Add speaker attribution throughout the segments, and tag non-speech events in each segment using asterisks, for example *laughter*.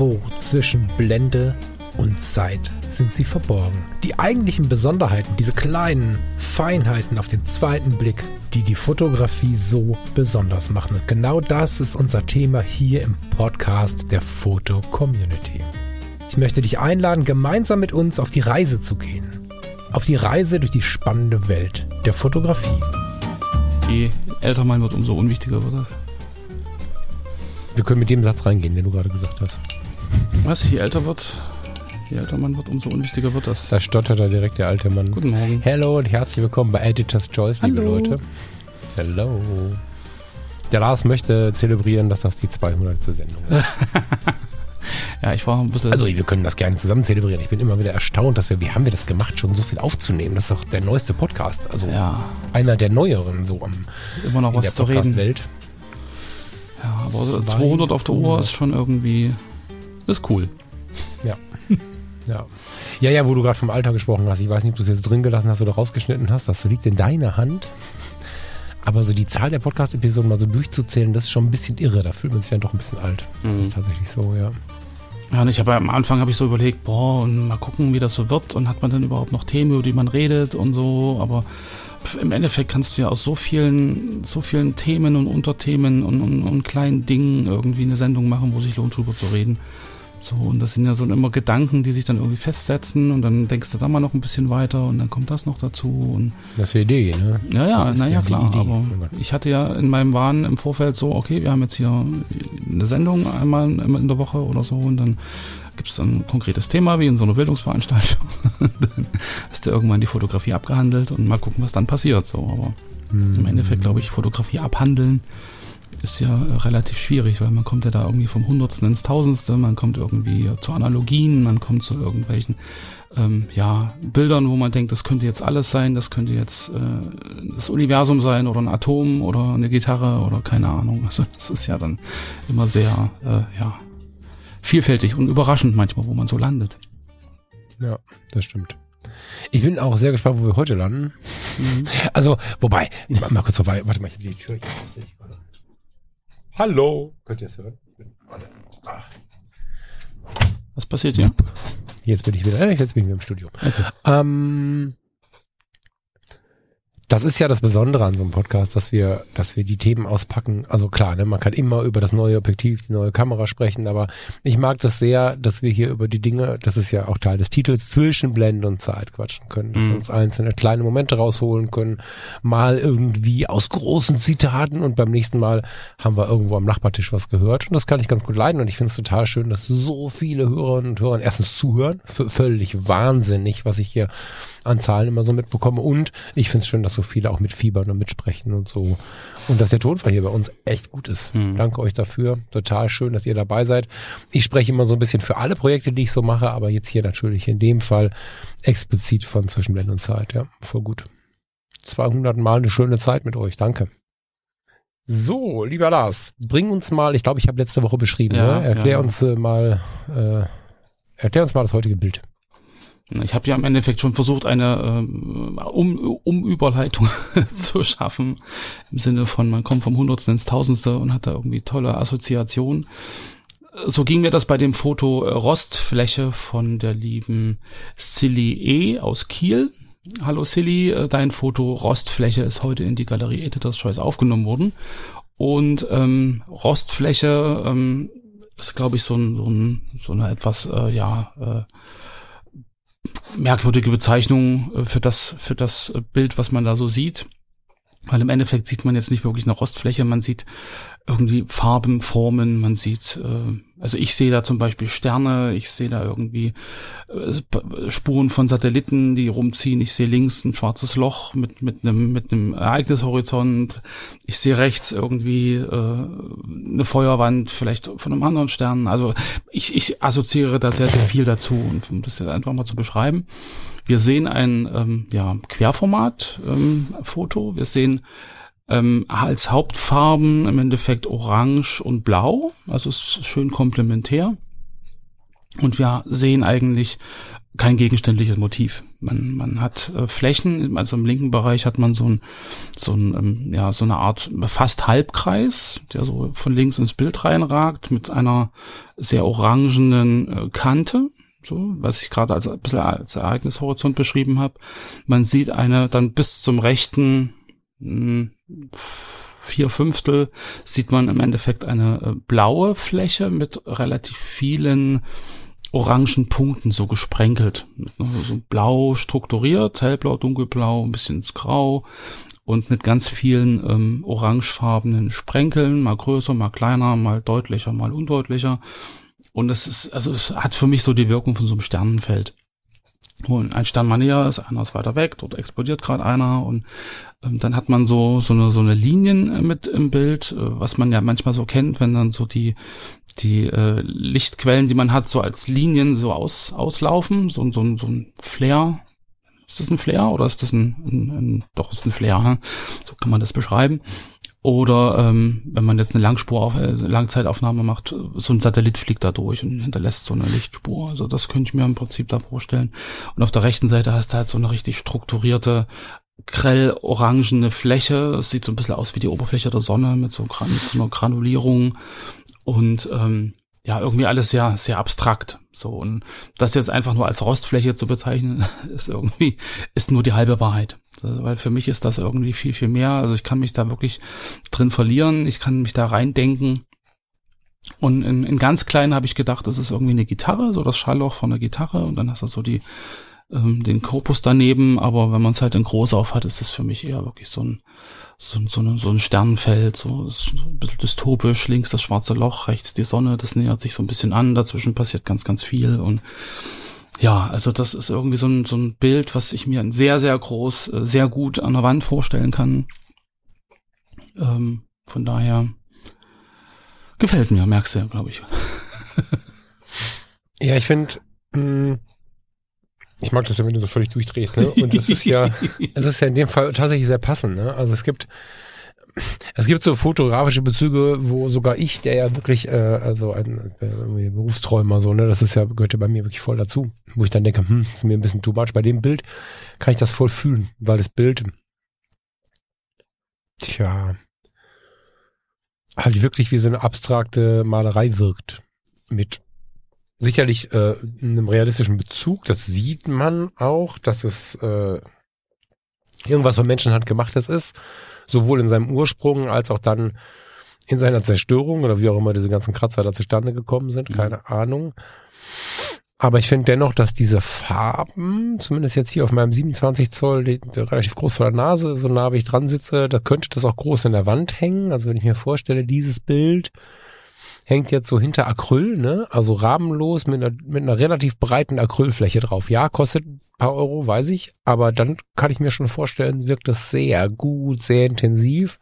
Speaker 1: Irgendwo zwischen Blende und Zeit sind sie verborgen. Die eigentlichen Besonderheiten, diese kleinen Feinheiten auf den zweiten Blick, die die Fotografie so besonders machen. Und genau das ist unser Thema hier im Podcast der Foto Community. Ich möchte dich einladen, gemeinsam mit uns auf die Reise zu gehen. Auf die Reise durch die spannende Welt der Fotografie.
Speaker 2: Je älter man wird, umso unwichtiger wird das.
Speaker 1: Wir können mit dem Satz reingehen, den du gerade gesagt hast.
Speaker 2: Was? Je älter wird, je älter man wird, umso unwichtiger wird das.
Speaker 1: Da stottert er direkt der alte Mann.
Speaker 2: Guten Morgen.
Speaker 1: Hallo und herzlich willkommen bei Editor's Choice, liebe
Speaker 2: Hallo.
Speaker 1: Leute. Hallo. Der Lars möchte zelebrieren, dass das die 200. Sendung ist. *laughs*
Speaker 2: Ja, ich war ein bisschen.
Speaker 1: Also wir können das gerne zusammen zelebrieren. Ich bin immer wieder erstaunt, dass wir, wie haben wir das gemacht, schon so viel aufzunehmen. Das ist doch der neueste Podcast. Also
Speaker 2: ja,
Speaker 1: einer der neueren so am,
Speaker 2: immer noch
Speaker 1: in
Speaker 2: was
Speaker 1: der
Speaker 2: zu reden.
Speaker 1: Podcast-Welt.
Speaker 2: Ja, aber so 200 auf der Uhr ist schon irgendwie. Ist cool.
Speaker 1: Ja. ja. Ja, ja, wo du gerade vom Alter gesprochen hast. Ich weiß nicht, ob du es jetzt drin gelassen hast oder rausgeschnitten hast. Das liegt in deiner Hand. Aber so die Zahl der Podcast-Episoden mal so durchzuzählen, das ist schon ein bisschen irre. Da fühlt man sich ja doch ein bisschen alt. Das
Speaker 2: Mhm.
Speaker 1: ist tatsächlich so, ja.
Speaker 2: Ja, und ich habe am Anfang habe ich so überlegt, boah, und mal gucken, wie das so wird und hat man dann überhaupt noch Themen, über die man redet und so, aber pf, im Endeffekt kannst du ja aus so vielen, so vielen Themen und Unterthemen und, und, und kleinen Dingen irgendwie eine Sendung machen, wo sich lohnt, drüber zu reden. So, und das sind ja so immer Gedanken, die sich dann irgendwie festsetzen und dann denkst du da mal noch ein bisschen weiter und dann kommt das noch dazu und
Speaker 1: Das ist die Idee, ne?
Speaker 2: ja, ja, naja,
Speaker 1: ja
Speaker 2: klar.
Speaker 1: Idee.
Speaker 2: Aber ich hatte ja in meinem Wahn im Vorfeld so, okay, wir haben jetzt hier eine Sendung einmal in der Woche oder so und dann gibt es dann ein konkretes Thema, wie in so einer Bildungsveranstaltung. *laughs* dann ist da irgendwann die Fotografie abgehandelt und mal gucken, was dann passiert. So, aber
Speaker 1: Hm.
Speaker 2: im Endeffekt, glaube ich, Fotografie abhandeln ist ja äh, relativ schwierig, weil man kommt ja da irgendwie vom Hundertsten ins Tausendste, man kommt irgendwie zu Analogien, man kommt zu irgendwelchen ähm, ja, Bildern, wo man denkt, das könnte jetzt alles sein, das könnte jetzt äh, das Universum sein oder ein Atom oder eine Gitarre oder keine Ahnung. *laughs* Also das ist ja dann immer sehr äh, ja, vielfältig und überraschend manchmal, wo man so landet.
Speaker 1: Ja, das stimmt. Ich bin auch sehr gespannt, wo wir heute landen.
Speaker 2: Mhm.
Speaker 1: Also, wobei, mal, mal kurz vorbei. Warte mal, ich habe die Tür ich. Hallo. Könnt ihr es hören?
Speaker 2: Was passiert hier?
Speaker 1: Jetzt bin ich wieder, äh, jetzt bin ich wieder im Studio.
Speaker 2: Also,
Speaker 1: Ähm, das ist ja das Besondere an so einem Podcast, dass wir, dass wir die Themen auspacken. Also klar, ne, man kann immer über das neue Objektiv, die neue Kamera sprechen, aber ich mag das sehr, dass wir hier über die Dinge, das ist ja auch Teil des Titels, zwischen Blende und Zeit quatschen können, dass wir
Speaker 2: Mhm.
Speaker 1: uns einzelne kleine Momente rausholen können, mal irgendwie aus großen Zitaten und beim nächsten Mal haben wir irgendwo am Nachbartisch was gehört und das kann ich ganz gut leiden und ich finde es total schön, dass so viele Hörerinnen und Hörer erstens zuhören, völlig wahnsinnig, was ich hier an Zahlen immer so mitbekomme. Und ich finde es schön, dass so viele auch mitfiebern und mitsprechen und so. Und dass der Tonfall hier bei uns echt gut ist.
Speaker 2: Mhm.
Speaker 1: Danke euch dafür. Total schön, dass ihr dabei seid. Ich spreche immer so ein bisschen für alle Projekte, die ich so mache, aber jetzt hier natürlich in dem Fall explizit von Zwischenblende und Zeit. Ja, voll gut. 200 Mal eine schöne Zeit mit euch. Danke. So, lieber Lars, bring uns mal, ich glaube, ich habe letzte Woche beschrieben,
Speaker 2: Ja,
Speaker 1: ne? erklär
Speaker 2: ja.
Speaker 1: uns äh, mal, äh, erklär uns mal das heutige Bild.
Speaker 2: Ich habe ja im Endeffekt schon versucht, eine ähm, um, Umüberleitung *laughs* zu schaffen. Im Sinne von, man kommt vom Hundertsten ins Tausendste und hat da irgendwie tolle Assoziationen. So ging mir das bei dem Foto äh, Rostfläche von der lieben Silly E aus Kiel. Hallo Silly, äh, dein Foto Rostfläche ist heute in die Galerie Editor's Choice aufgenommen worden. Und ähm, Rostfläche ähm, ist, glaube ich, so, ein, so, ein, so eine etwas, äh, ja, äh, merkwürdige Bezeichnung äh, für das, für das äh, Bild, was man da so sieht. Weil im Endeffekt sieht man jetzt nicht wirklich eine Rostfläche, man sieht irgendwie Farben, Formen, man sieht, äh, also ich sehe da zum Beispiel Sterne, ich sehe da irgendwie äh, Spuren von Satelliten, die rumziehen, ich sehe links ein schwarzes Loch mit, mit einem, mit einem Ereignishorizont, ich sehe rechts irgendwie äh, eine Feuerwand, vielleicht von einem anderen Stern. Also ich, ich assoziiere da sehr, sehr viel dazu und um das jetzt einfach mal zu beschreiben. Wir sehen ein ähm, ja, Querformat-Foto. Wir sehen ähm, als Hauptfarben im Endeffekt Orange und Blau. Also es ist schön komplementär. Und wir sehen eigentlich kein gegenständliches Motiv. Man, man hat äh, Flächen, also im linken Bereich hat man so ein, so ein, ähm, ja, so eine Art fast Halbkreis, der so von links ins Bild reinragt, mit einer sehr orangenen äh, Kante, so, was ich gerade als ein bisschen als Ereignishorizont beschrieben habe. Man sieht eine dann bis zum rechten mh, hm, vier Fünftel sieht man im Endeffekt eine äh, blaue Fläche mit relativ vielen orangen Punkten so gesprenkelt. So blau strukturiert, hellblau, dunkelblau, ein bisschen ins Grau und mit ganz vielen ähm, orangefarbenen Sprenkeln, mal größer, mal kleiner, mal deutlicher, mal undeutlicher. Und es ist, also es hat für mich so die Wirkung von so einem Sternenfeld. Und ein Stern mal näher ist, einer ist weiter weg, dort explodiert gerade einer und ähm, dann hat man so so eine so eine Linien äh, mit im Bild, äh, was man ja manchmal so kennt, wenn dann so die die äh, Lichtquellen, die man hat, so als Linien so aus, auslaufen, so, so, so ein Flair. Ist das ein Flair oder ist das ein, ein, ein doch ist ein Flair, hm? so kann man das beschreiben. Oder ähm, wenn man jetzt eine Langspur auf, äh, Langzeitaufnahme macht, so ein Satellit fliegt da durch und hinterlässt so eine Lichtspur. Also das könnte ich mir im Prinzip da vorstellen. Und auf der rechten Seite hast du halt so eine richtig strukturierte, grell orangene Fläche. Es sieht so ein bisschen aus wie die Oberfläche der Sonne mit so, mit so einer Granulierung und ähm, ja, irgendwie alles sehr, sehr abstrakt. So, und das jetzt einfach nur als Rostfläche zu bezeichnen, *laughs* ist irgendwie, ist nur die halbe Wahrheit. Also, weil für mich ist das irgendwie viel, viel mehr. Also ich kann mich da wirklich drin verlieren, ich kann mich da reindenken. Und in, in ganz klein habe ich gedacht, das ist irgendwie eine Gitarre, so das Schallloch von der Gitarre und dann hast du so die, ähm, den Korpus daneben, aber wenn man es halt in groß auf hat, ist das für mich eher wirklich so ein, so, so, eine, so ein Sternenfeld, so ein bisschen dystopisch, links das schwarze Loch, rechts die Sonne, das nähert sich so ein bisschen an, dazwischen passiert ganz, ganz viel und ja, also das ist irgendwie so ein, so ein Bild, was ich mir sehr, sehr groß, äh, sehr gut an der Wand vorstellen kann. Ähm, von daher gefällt mir, merkst du, glaube ich. *laughs*
Speaker 1: ja, ich finde, hm, ich mag das ja, wenn du so völlig durchdrehst, ne? Und das ist ja, *laughs* das ist ja in dem Fall tatsächlich sehr passend, ne? Also es gibt, es gibt so fotografische Bezüge, wo sogar ich, der ja wirklich, äh, also ein äh, Berufsträumer, so, ne, das ist ja, gehört ja bei mir wirklich voll dazu, wo ich dann denke, hm, ist mir ein bisschen too much. Bei dem Bild kann ich das voll fühlen, weil das Bild, tja, halt wirklich wie so eine abstrakte Malerei wirkt. Mit sicherlich äh, einem realistischen Bezug. Das sieht man auch, dass es äh, irgendwas von Menschenhand gemachtes ist, sowohl in seinem Ursprung als auch dann in seiner Zerstörung oder wie auch immer diese ganzen Kratzer da zustande gekommen sind, mhm. keine mhm. Ahnung. Aber ich finde dennoch, dass diese Farben, zumindest jetzt hier auf meinem 27 Zoll, die, die relativ groß vor der Nase, so nah wie ich dran sitze, da könnte das auch groß in der Wand hängen. Also wenn ich mir vorstelle, dieses Bild hängt jetzt so hinter Acryl, ne? Also rahmenlos mit einer, mit einer relativ breiten Acrylfläche drauf. Ja, kostet ein paar Euro, weiß ich, aber dann kann ich mir schon vorstellen, wirkt das sehr gut, sehr intensiv.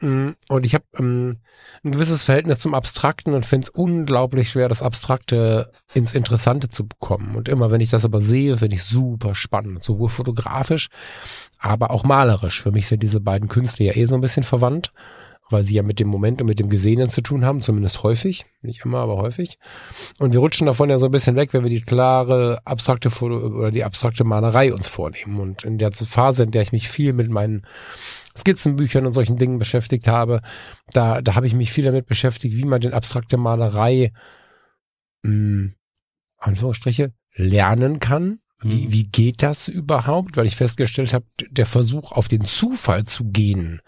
Speaker 1: Mm, und ich habe ähm, ein gewisses Verhältnis zum Abstrakten und finde es unglaublich schwer, das Abstrakte ins Interessante zu bekommen. Und immer wenn ich das aber sehe, finde ich super spannend, sowohl fotografisch, aber auch malerisch. Für mich sind diese beiden Künste ja eh so ein bisschen verwandt weil sie ja mit dem Moment und mit dem Gesehenen zu tun haben, zumindest häufig, nicht immer, aber häufig. Und wir rutschen davon ja so ein bisschen weg, wenn wir die klare abstrakte Foto oder die abstrakte Malerei uns vornehmen. Und in der Phase, in der ich mich viel mit meinen Skizzenbüchern und solchen Dingen beschäftigt habe, da, da habe ich mich viel damit beschäftigt, wie man den abstrakte Malerei mh, hm, Anführungsstriche lernen kann. Wie, mhm. wie geht das überhaupt? Weil ich festgestellt habe, der Versuch auf den Zufall zu gehen,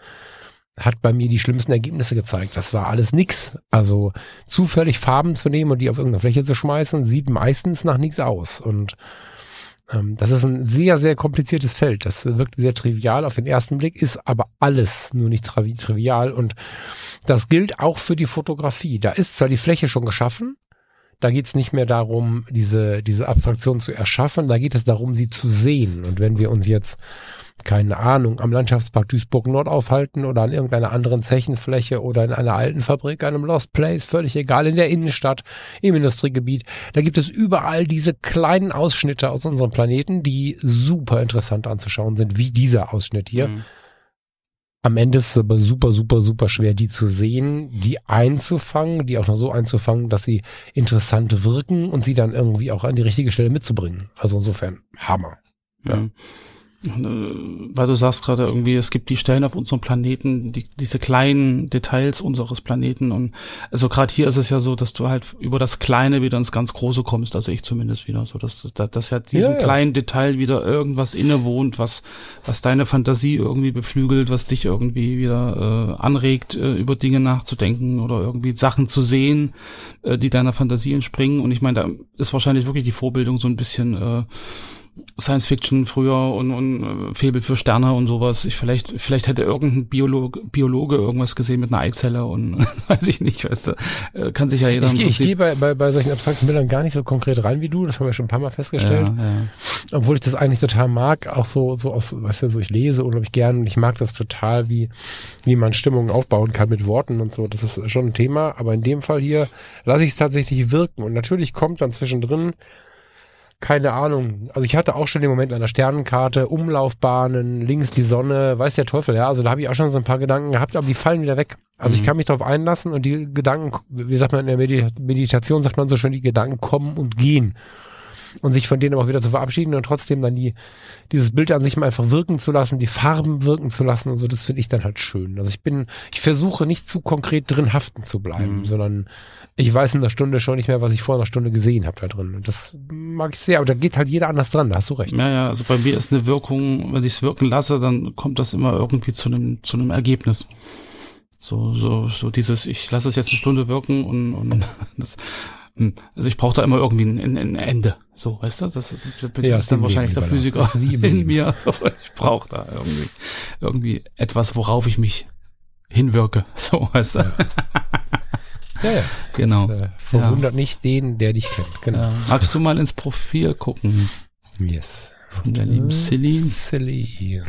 Speaker 1: hat bei mir die schlimmsten Ergebnisse gezeigt. Das war alles nix. Also zufällig Farben zu nehmen und die auf irgendeine Fläche zu schmeißen, sieht meistens nach nichts aus. Und ähm, das ist ein sehr, sehr kompliziertes Feld. Das wirkt sehr trivial auf den ersten Blick, ist aber alles nur nicht trivial. Und das gilt auch für die Fotografie. Da ist zwar die Fläche schon geschaffen, da geht es nicht mehr darum, diese, diese Abstraktion zu erschaffen, da geht es darum, sie zu sehen. Und wenn wir uns jetzt keine Ahnung, am Landschaftspark Duisburg Nord aufhalten oder an irgendeiner anderen Zechenfläche oder in einer alten Fabrik, einem Lost Place, völlig egal, in der Innenstadt, im Industriegebiet. Da gibt es überall diese kleinen Ausschnitte aus unserem Planeten, die super interessant anzuschauen sind, wie dieser Ausschnitt hier. Mhm. Am Ende ist es aber super, super, super schwer, die zu sehen, die einzufangen, die auch noch so einzufangen, dass sie interessant wirken und sie dann irgendwie auch an die richtige Stelle mitzubringen. Also insofern Hammer.
Speaker 2: Ja. Mhm. Äh, weil du sagst gerade irgendwie, es gibt die Stellen auf unserem Planeten, die, diese kleinen Details unseres Planeten. Und also gerade hier ist es ja so, dass du halt über das Kleine wieder ins ganz Große kommst, also ich zumindest wieder. So, dass, dass, dass ja diesem ja, ja. kleinen Detail wieder irgendwas innewohnt, was, was deine Fantasie irgendwie beflügelt, was dich irgendwie wieder äh, anregt, äh, über Dinge nachzudenken oder irgendwie Sachen zu sehen, äh, die deiner Fantasie entspringen. Und ich meine, da ist wahrscheinlich wirklich die Vorbildung so ein bisschen äh, Science Fiction früher und, und äh, Febel für Sterne und sowas. Ich vielleicht, vielleicht hätte irgendein Biologe, Biologe irgendwas gesehen mit einer Eizelle und *laughs* weiß ich nicht, weißt du, äh, kann sich ja jeder.
Speaker 1: Ich, ich gehe bei, bei, bei solchen abstrakten Bildern gar nicht so konkret rein wie du, das haben wir schon ein paar Mal festgestellt. Ja, ja. Obwohl ich das eigentlich total mag, auch so, so aus, weißt du, so ich lese unglaublich gern und ich mag das total, wie, wie man Stimmungen aufbauen kann mit Worten und so. Das ist schon ein Thema, aber in dem Fall hier lasse ich es tatsächlich wirken und natürlich kommt dann zwischendrin keine Ahnung. Also ich hatte auch schon den Moment einer Sternenkarte, Umlaufbahnen, links die Sonne, weiß der Teufel, ja. Also da habe ich auch schon so ein paar Gedanken gehabt, aber die fallen wieder weg. Also mhm. ich kann mich darauf einlassen und die Gedanken, wie sagt man in der Meditation, sagt man so schön, die Gedanken kommen und gehen und sich von denen aber auch wieder zu verabschieden und trotzdem dann die, dieses Bild an sich mal einfach wirken zu lassen, die Farben wirken zu lassen und so, das finde ich dann halt schön. Also ich bin, ich versuche nicht zu konkret drin haften zu bleiben, mhm. sondern ich weiß in der Stunde schon nicht mehr, was ich vor einer Stunde gesehen habe da drin. Und das mag ich sehr, aber da geht halt jeder anders dran, da hast du recht.
Speaker 2: Ja, ja, also bei mir ist eine Wirkung, wenn ich es wirken lasse, dann kommt das immer irgendwie zu einem, zu einem Ergebnis. So, so, so dieses, ich lasse es jetzt eine Stunde wirken und, und *laughs* das. Also ich brauche da immer irgendwie ein, ein, Ende. So, weißt du? Das, das bin ja, ist dann wahrscheinlich der Physiker in mir. So, ich brauche da irgendwie, irgendwie etwas, worauf ich mich hinwirke. So, weißt du? Ja.
Speaker 1: Ja, ja. Genau. Das, äh, verwundert ja. nicht den, der dich kennt. Genau. Ja.
Speaker 2: Magst du mal ins Profil gucken?
Speaker 1: Yes.
Speaker 2: Von der lieben Silly.
Speaker 1: Silly.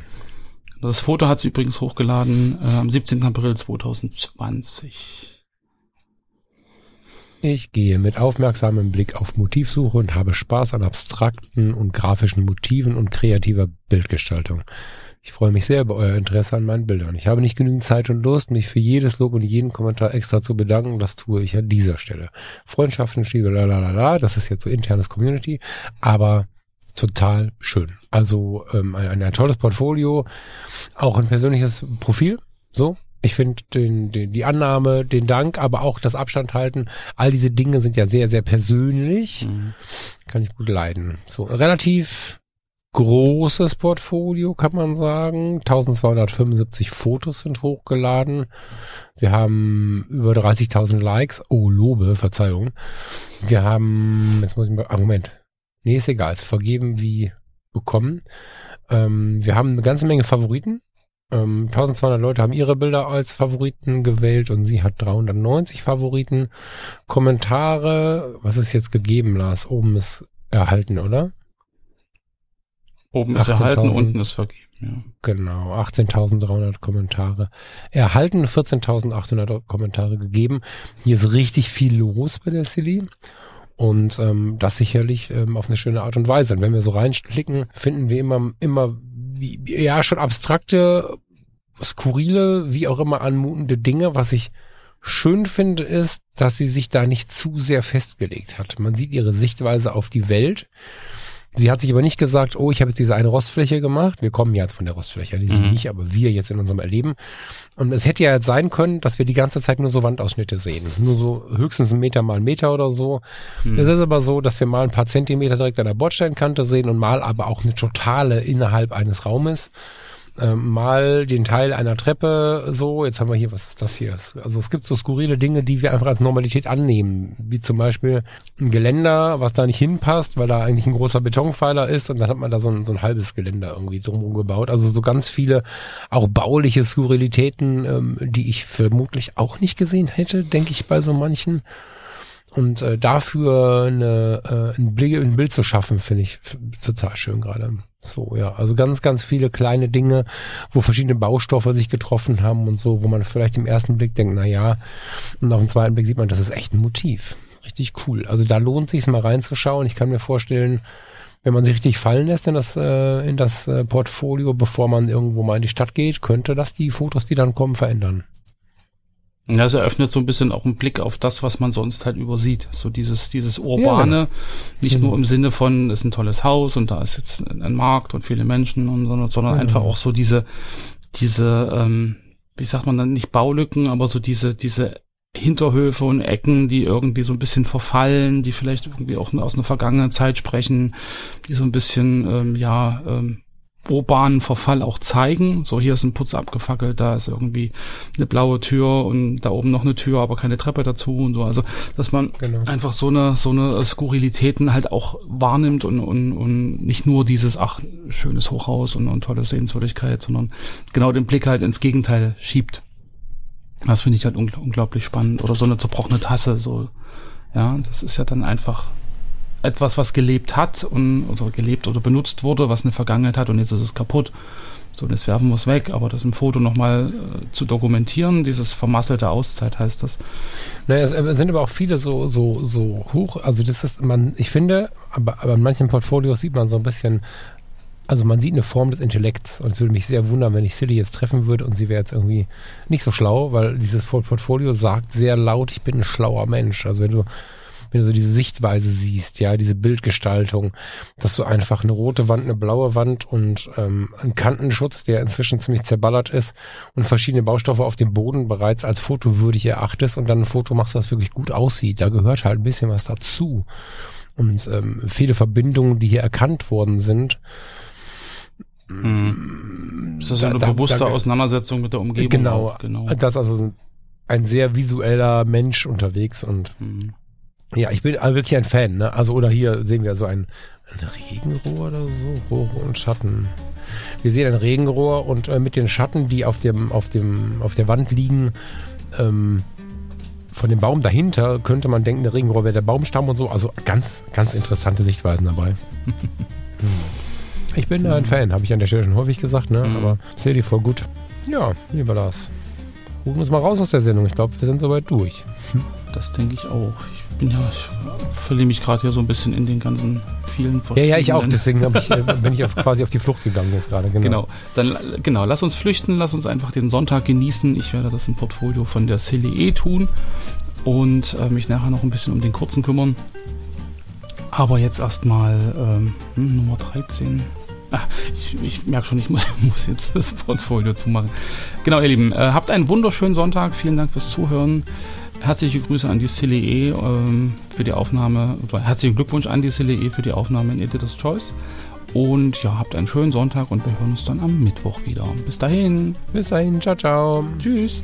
Speaker 2: Das Foto hat sie übrigens hochgeladen äh, am 17. April 2020.
Speaker 1: Ich gehe mit aufmerksamem Blick auf Motivsuche und habe Spaß an abstrakten und grafischen Motiven und kreativer Bildgestaltung. Ich freue mich sehr über euer Interesse an meinen Bildern. Ich habe nicht genügend Zeit und Lust, mich für jedes Lob und jeden Kommentar extra zu bedanken. Das tue ich an dieser Stelle. Freundschaften, Schiebe, la, das ist jetzt so internes Community, aber total schön. Also ähm, ein, ein tolles Portfolio, auch ein persönliches Profil, so ich finde den, den, die Annahme, den Dank, aber auch das Abstand halten, all diese Dinge sind ja sehr, sehr persönlich. Mhm. Kann ich gut leiden. So, relativ großes Portfolio, kann man sagen. 1275 Fotos sind hochgeladen. Wir haben über 30.000 Likes. Oh, Lobe, Verzeihung. Wir haben, jetzt muss ich mal, ah, Moment. Nee, ist egal, ist vergeben wie bekommen. Ähm, wir haben eine ganze Menge Favoriten. Ähm, 1200 Leute haben ihre Bilder als Favoriten gewählt und sie hat 390 Favoriten. Kommentare, was ist jetzt gegeben, Lars? Oben ist erhalten, oder?
Speaker 2: Oben ist erhalten, unten ist vergeben. Ja.
Speaker 1: Genau, 18.300 Kommentare. Erhalten 14.800 Kommentare gegeben. Hier ist richtig viel los bei der Silly. Und ähm, das sicherlich ähm, auf eine schöne Art und Weise. Und wenn wir so reinklicken, finden wir immer, immer ja, schon abstrakte, skurrile, wie auch immer anmutende Dinge. Was ich schön finde, ist, dass sie sich da nicht zu sehr festgelegt hat. Man sieht ihre Sichtweise auf die Welt Sie hat sich aber nicht gesagt, oh, ich habe jetzt diese eine Rostfläche gemacht. Wir kommen ja jetzt von der Rostfläche, die mhm. sie nicht, aber wir jetzt in unserem Erleben. Und es hätte ja jetzt sein können, dass wir die ganze Zeit nur so Wandausschnitte sehen. Nur so höchstens ein Meter mal ein Meter oder so. Mhm. Es ist aber so, dass wir mal ein paar Zentimeter direkt an der Bordsteinkante sehen und mal aber auch eine totale innerhalb eines Raumes ähm, mal den Teil einer Treppe so, jetzt haben wir hier, was ist das hier? Also es gibt so skurrile Dinge, die wir einfach als Normalität annehmen, wie zum Beispiel ein Geländer, was da nicht hinpasst, weil da eigentlich ein großer Betonpfeiler ist und dann hat man da so ein, so ein halbes Geländer irgendwie drumherum gebaut. Also so ganz viele auch bauliche Skurrilitäten, ähm, die ich vermutlich auch nicht gesehen hätte, denke ich bei so manchen. Und äh, dafür eine, äh, ein, Bild, ein Bild zu schaffen, finde ich total schön gerade. So, ja. Also ganz, ganz viele kleine Dinge, wo verschiedene Baustoffe sich getroffen haben und so, wo man vielleicht im ersten Blick denkt, na ja, und auf den zweiten Blick sieht man, das ist echt ein Motiv. Richtig cool. Also da lohnt sich mal reinzuschauen. Ich kann mir vorstellen, wenn man sich richtig fallen lässt in das, äh, in das äh, Portfolio, bevor man irgendwo mal in die Stadt geht, könnte das die Fotos, die dann kommen, verändern.
Speaker 2: Ja, es eröffnet so ein bisschen auch einen Blick auf das, was man sonst halt übersieht. So dieses, dieses Urbane, ja, genau. nicht genau. nur im Sinne von, es ist ein tolles Haus und da ist jetzt ein Markt und viele Menschen und sondern, sondern ja. einfach auch so diese, diese, ähm, wie sagt man dann, nicht Baulücken, aber so diese, diese Hinterhöfe und Ecken, die irgendwie so ein bisschen verfallen, die vielleicht irgendwie auch aus einer vergangenen Zeit sprechen, die so ein bisschen, ähm, ja, ähm, urbanen Verfall auch zeigen. So, hier ist ein Putz abgefackelt, da ist irgendwie eine blaue Tür und da oben noch eine Tür, aber keine Treppe dazu und so. Also, dass man genau. einfach so eine, so eine Skurrilitäten halt auch wahrnimmt und, und, und nicht nur dieses, ach, schönes Hochhaus und, und tolle Sehenswürdigkeit, sondern genau den Blick halt ins Gegenteil schiebt. Das finde ich halt ungl unglaublich spannend. Oder so eine zerbrochene Tasse, so. Ja, das ist ja dann einfach etwas, was gelebt hat und oder gelebt oder benutzt wurde, was eine Vergangenheit hat und jetzt ist es kaputt. So, und jetzt werfen wir es weg, aber das im Foto nochmal äh, zu dokumentieren, dieses vermasselte Auszeit heißt das.
Speaker 1: Naja, es sind aber auch viele so, so, so hoch, also das ist, man, ich finde, aber, aber in manchen Portfolios sieht man so ein bisschen, also man sieht eine Form des Intellekts und es würde mich sehr wundern, wenn ich Silly jetzt treffen würde und sie wäre jetzt irgendwie nicht so schlau, weil dieses Portfolio sagt sehr laut, ich bin ein schlauer Mensch. Also wenn du wenn du so diese Sichtweise siehst, ja, diese Bildgestaltung, dass du einfach eine rote Wand, eine blaue Wand und ähm, einen Kantenschutz, der inzwischen ziemlich zerballert ist und verschiedene Baustoffe auf dem Boden bereits als fotowürdig erachtest und dann ein Foto machst, was wirklich gut aussieht. Da gehört halt ein bisschen was dazu. Und ähm, viele Verbindungen, die hier erkannt worden sind,
Speaker 2: Mhm. Das ist da, eine bewusste da, Auseinandersetzung mit der Umgebung.
Speaker 1: Genau, genau. Das ist also ein sehr visueller Mensch unterwegs und mhm. Ja, ich bin wirklich ein Fan. Ne? Also oder hier sehen wir so ein, ein Regenrohr oder so, Rohre und Schatten. Wir sehen ein Regenrohr und äh, mit den Schatten, die auf dem auf dem auf der Wand liegen, ähm, von dem Baum dahinter könnte man denken, der Regenrohr wäre der Baumstamm und so. Also ganz ganz interessante Sichtweisen dabei. *laughs* ich bin mhm. ein Fan, habe ich an der Stelle schon häufig gesagt, ne? Mhm. Aber sehe die voll gut. Ja, lieber Lars. Rufen wir uns mal raus aus der Sendung. Ich glaube, wir sind soweit durch.
Speaker 2: Das denke ich auch. Ich bin ja, ich verliere mich gerade hier so ein bisschen in den ganzen vielen
Speaker 1: verschiedenen. Ja, ja, ich auch. Deswegen ich, äh, *laughs* bin ich auf, quasi auf die Flucht gegangen jetzt gerade.
Speaker 2: Genau. genau. Dann, genau. Lass uns flüchten. Lass uns einfach den Sonntag genießen. Ich werde das im Portfolio von der Silly E tun und äh, mich nachher noch ein bisschen um den kurzen kümmern. Aber jetzt erstmal ähm, hm, Nummer 13. Ach, ich, ich merke schon, ich *laughs* muss, muss, jetzt das Portfolio zumachen. Genau, ihr Lieben, äh, habt einen wunderschönen Sonntag. Vielen Dank fürs Zuhören. Herzliche Grüße an die Silly E ähm, für die Aufnahme, oder herzlichen Glückwunsch an die Silly E für die Aufnahme in Editor's Choice. Und ja, habt einen schönen Sonntag und wir hören uns dann am Mittwoch wieder. Bis dahin.
Speaker 1: Bis dahin. Ciao, ciao.
Speaker 2: Tschüss.